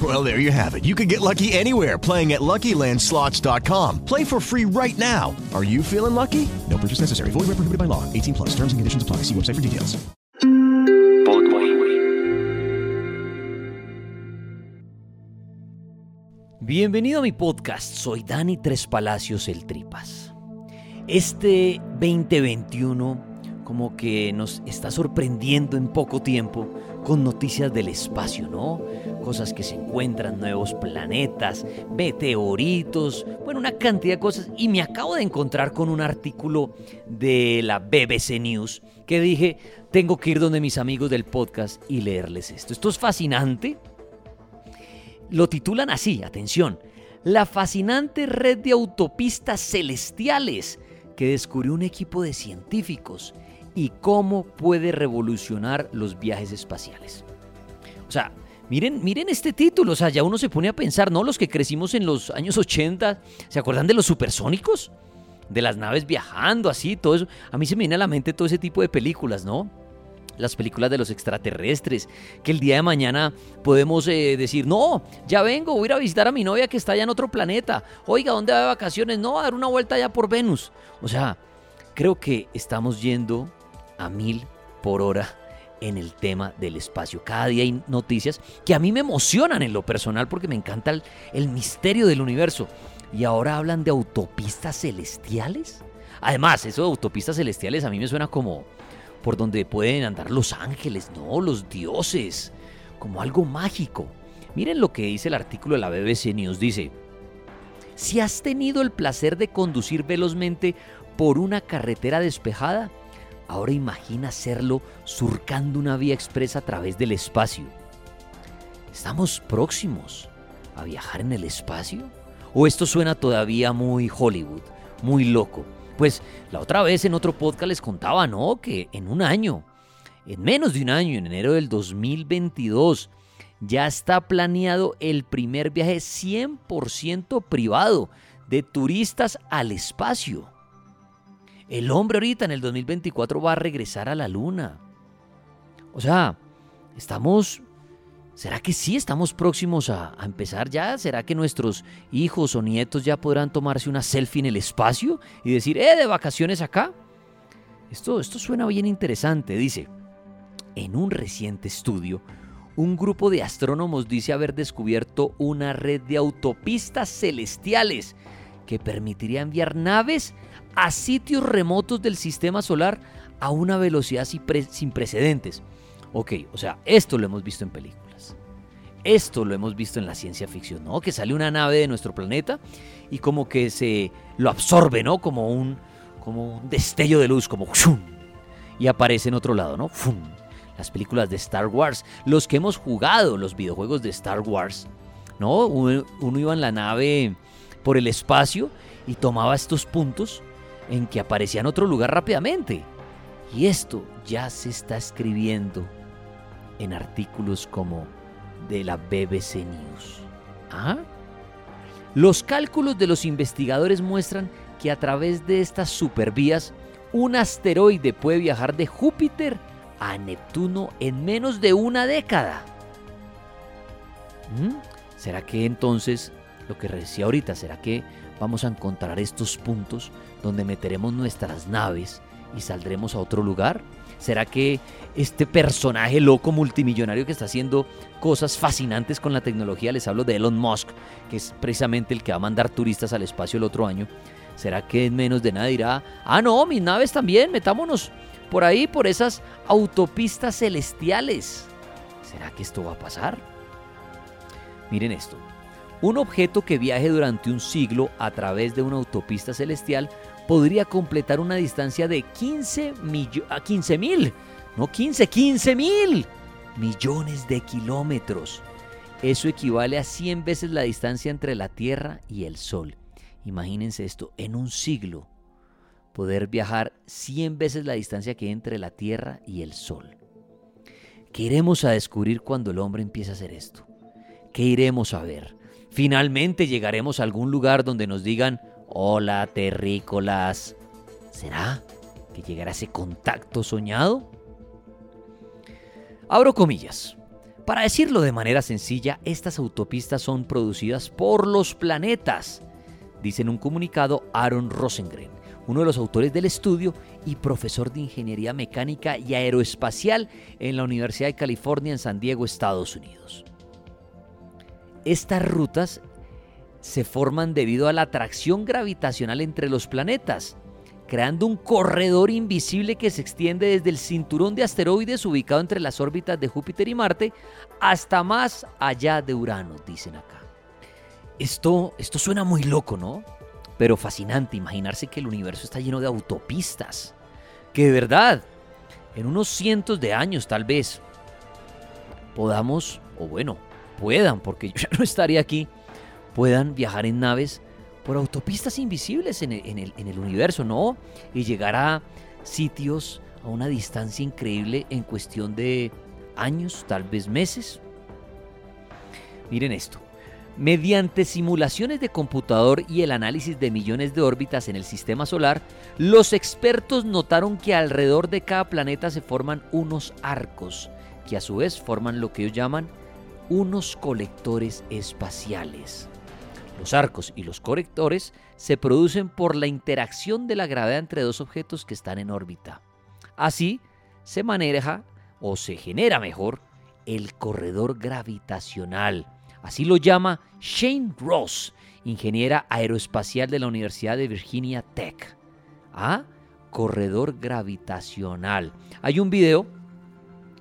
Well, there you have it. You can get lucky anywhere playing at LuckyLandSlots.com. Play for free right now. Are you feeling lucky? No purchase necessary. Void where prohibited by law. 18 plus. Terms and conditions apply. See website for details. Bienvenido a mi podcast. Soy Dani Tres Palacios El Tripas. Este 2021 como que nos está sorprendiendo en poco tiempo con noticias del espacio, ¿no? Cosas que se encuentran, nuevos planetas, meteoritos, bueno, una cantidad de cosas. Y me acabo de encontrar con un artículo de la BBC News que dije, tengo que ir donde mis amigos del podcast y leerles esto. Esto es fascinante. Lo titulan así, atención, la fascinante red de autopistas celestiales que descubrió un equipo de científicos y cómo puede revolucionar los viajes espaciales. O sea, miren, miren este título, o sea, ya uno se pone a pensar, ¿no? Los que crecimos en los años 80, ¿se acuerdan de los supersónicos? De las naves viajando, así, todo eso. A mí se me viene a la mente todo ese tipo de películas, ¿no? Las películas de los extraterrestres, que el día de mañana podemos eh, decir, no, ya vengo, voy a ir a visitar a mi novia que está allá en otro planeta, oiga, ¿dónde va de vacaciones? No, a dar una vuelta allá por Venus. O sea, creo que estamos yendo a mil por hora en el tema del espacio. Cada día hay noticias que a mí me emocionan en lo personal porque me encanta el, el misterio del universo. Y ahora hablan de autopistas celestiales. Además, eso de autopistas celestiales a mí me suena como por donde pueden andar los ángeles, no, los dioses, como algo mágico. Miren lo que dice el artículo de la BBC News. Dice, si has tenido el placer de conducir velozmente por una carretera despejada, ahora imagina hacerlo surcando una vía expresa a través del espacio. ¿Estamos próximos a viajar en el espacio? ¿O esto suena todavía muy Hollywood, muy loco? Pues la otra vez en otro podcast les contaba, ¿no? Que en un año, en menos de un año, en enero del 2022, ya está planeado el primer viaje 100% privado de turistas al espacio. El hombre ahorita en el 2024 va a regresar a la luna. O sea, estamos ¿Será que sí estamos próximos a, empezar ya? ¿Será que nuestros hijos o nietos ya podrán tomarse una selfie en el espacio y decir, eh, de vacaciones acá? Esto, esto suena bien interesante, dice. En un reciente estudio, un grupo de astrónomos dice haber descubierto una red de autopistas celestiales que permitiría enviar naves a sitios remotos del sistema solar a una velocidad sin precedentes. Ok, o sea, esto lo hemos visto en películas. Esto lo hemos visto en la ciencia ficción, ¿no? Que sale una nave de nuestro planeta y como que se lo absorbe, ¿no? Como un, como un destello de luz, como ¡shum! y aparece en otro lado, ¿no? ¡Fum! Las películas de Star Wars, los que hemos jugado los videojuegos de Star Wars, ¿no? Uno, uno iba en la nave por el espacio y tomaba estos puntos en que aparecía en otro lugar rápidamente. Y esto ya se está escribiendo en artículos como de la BBC News. ¿Ah? Los cálculos de los investigadores muestran que a través de estas supervías, un asteroide puede viajar de Júpiter a Neptuno en menos de una década. ¿Mm? ¿Será que entonces, lo que decía ahorita, será que vamos a encontrar estos puntos donde meteremos nuestras naves y saldremos a otro lugar? ¿Será que este personaje loco multimillonario que está haciendo cosas fascinantes con la tecnología, les hablo de Elon Musk, que es precisamente el que va a mandar turistas al espacio el otro año, ¿será que en menos de nada dirá, ah no, mis naves también, metámonos por ahí, por esas autopistas celestiales. ¿Será que esto va a pasar? Miren esto. Un objeto que viaje durante un siglo a través de una autopista celestial podría completar una distancia de 15 a 15 mil, no 15, 15 mil millones de kilómetros. Eso equivale a 100 veces la distancia entre la Tierra y el Sol. Imagínense esto, en un siglo poder viajar 100 veces la distancia que hay entre la Tierra y el Sol. ¿Qué iremos a descubrir cuando el hombre empiece a hacer esto? ¿Qué iremos a ver? Finalmente llegaremos a algún lugar donde nos digan, hola terrícolas. ¿Será que llegará ese contacto soñado? Abro comillas. Para decirlo de manera sencilla, estas autopistas son producidas por los planetas, dice en un comunicado Aaron Rosengren, uno de los autores del estudio y profesor de Ingeniería Mecánica y Aeroespacial en la Universidad de California en San Diego, Estados Unidos. Estas rutas se forman debido a la atracción gravitacional entre los planetas, creando un corredor invisible que se extiende desde el cinturón de asteroides ubicado entre las órbitas de Júpiter y Marte hasta más allá de Urano, dicen acá. Esto, esto suena muy loco, ¿no? Pero fascinante imaginarse que el universo está lleno de autopistas. Que de verdad, en unos cientos de años tal vez, podamos, o bueno, puedan, porque yo ya no estaría aquí, puedan viajar en naves por autopistas invisibles en el, universo, ¿no? Y llegar a sitios a una distancia increíble en cuestión de años, tal vez meses. Miren esto. Mediante simulaciones de computador y el análisis de millones de órbitas en el sistema solar, los expertos notaron que alrededor de cada planeta se forman unos arcos, que a su vez forman lo que ellos llaman unos colectores espaciales. Los arcos y los correctores se producen por la interacción de la gravedad entre dos objetos que están en órbita. Así se maneja o se genera mejor el corredor gravitacional. Así lo llama Shane Ross, ingeniera aeroespacial de la Universidad de Virginia Tech. ¿Ah? Corredor gravitacional. Hay un video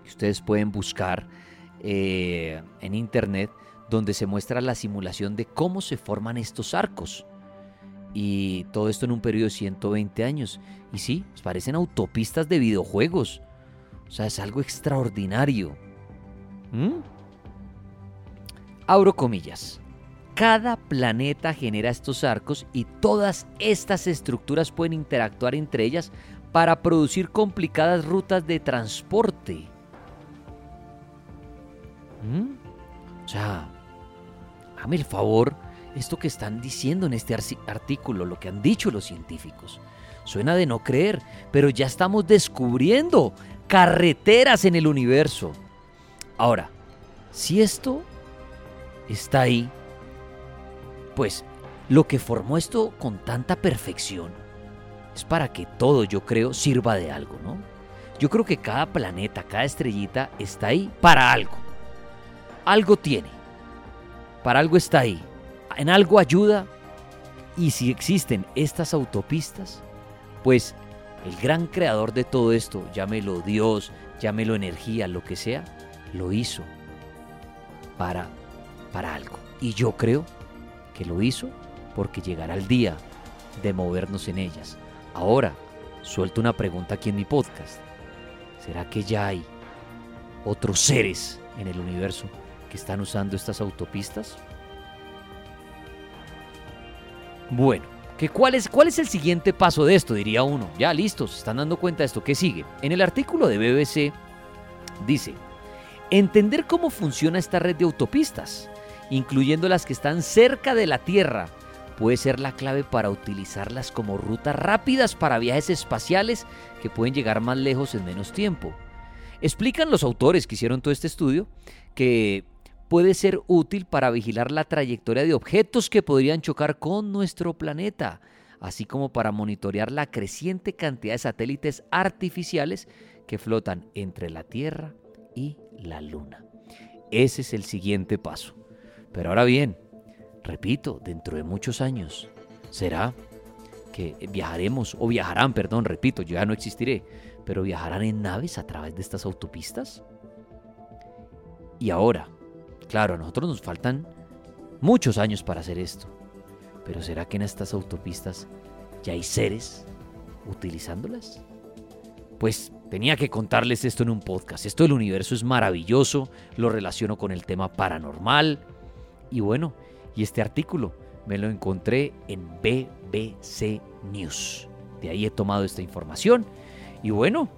que ustedes pueden buscar eh, en internet donde se muestra la simulación de cómo se forman estos arcos. Y todo esto en un periodo de 120 años. Y sí, pues parecen autopistas de videojuegos. O sea, es algo extraordinario. ¿Mm? Abro comillas. Cada planeta genera estos arcos y todas estas estructuras pueden interactuar entre ellas para producir complicadas rutas de transporte. ¿Mm? O sea, Dame el favor esto que están diciendo en este artículo, lo que han dicho los científicos. Suena de no creer, pero ya estamos descubriendo carreteras en el universo. Ahora, si esto está ahí, pues lo que formó esto con tanta perfección es para que todo, yo creo, sirva de algo, ¿no? Yo creo que cada planeta, cada estrellita está ahí para algo. Algo tiene para algo está ahí, en algo ayuda. Y si existen estas autopistas, pues el gran creador de todo esto, llámelo Dios, llámelo energía, lo que sea, lo hizo para, para algo. Y yo creo que lo hizo porque llegará el día de movernos en ellas. Ahora, suelto una pregunta aquí en mi podcast. ¿Será que ya hay otros seres en el universo que están usando estas autopistas? Bueno, ¿que cuál, es, ¿cuál es el siguiente paso de esto? Diría uno. Ya, listos, están dando cuenta de esto. ¿Qué sigue? En el artículo de BBC dice, entender cómo funciona esta red de autopistas, incluyendo las que están cerca de la Tierra, puede ser la clave para utilizarlas como rutas rápidas para viajes espaciales que pueden llegar más lejos en menos tiempo. Explican los autores que hicieron todo este estudio que puede ser útil para vigilar la trayectoria de objetos que podrían chocar con nuestro planeta, así como para monitorear la creciente cantidad de satélites artificiales que flotan entre la Tierra y la Luna. Ese es el siguiente paso. Pero ahora bien, repito, dentro de muchos años, ¿será que viajaremos, o viajarán, perdón, repito, yo ya no existiré, pero viajarán en naves a través de estas autopistas. Y ahora, claro, a nosotros nos faltan muchos años para hacer esto, pero ¿será que en estas autopistas ya hay seres utilizándolas? Pues tenía que contarles esto en un podcast. Esto del universo es maravilloso, lo relaciono con el tema paranormal. Y bueno, y este artículo me lo encontré en BBC News. De ahí he tomado esta información. Y bueno,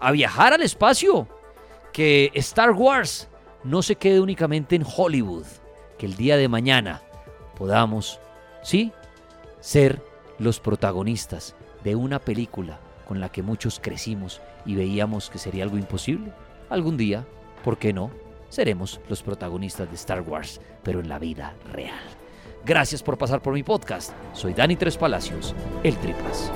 a viajar al espacio. Que Star Wars no se quede únicamente en Hollywood. Que el día de mañana podamos, sí, ser los protagonistas de una película con la que muchos crecimos y veíamos que sería algo imposible. Algún día, ¿por qué no? Seremos los protagonistas de Star Wars, pero en la vida real. Gracias por pasar por mi podcast. Soy Dani Tres Palacios, el Tripas.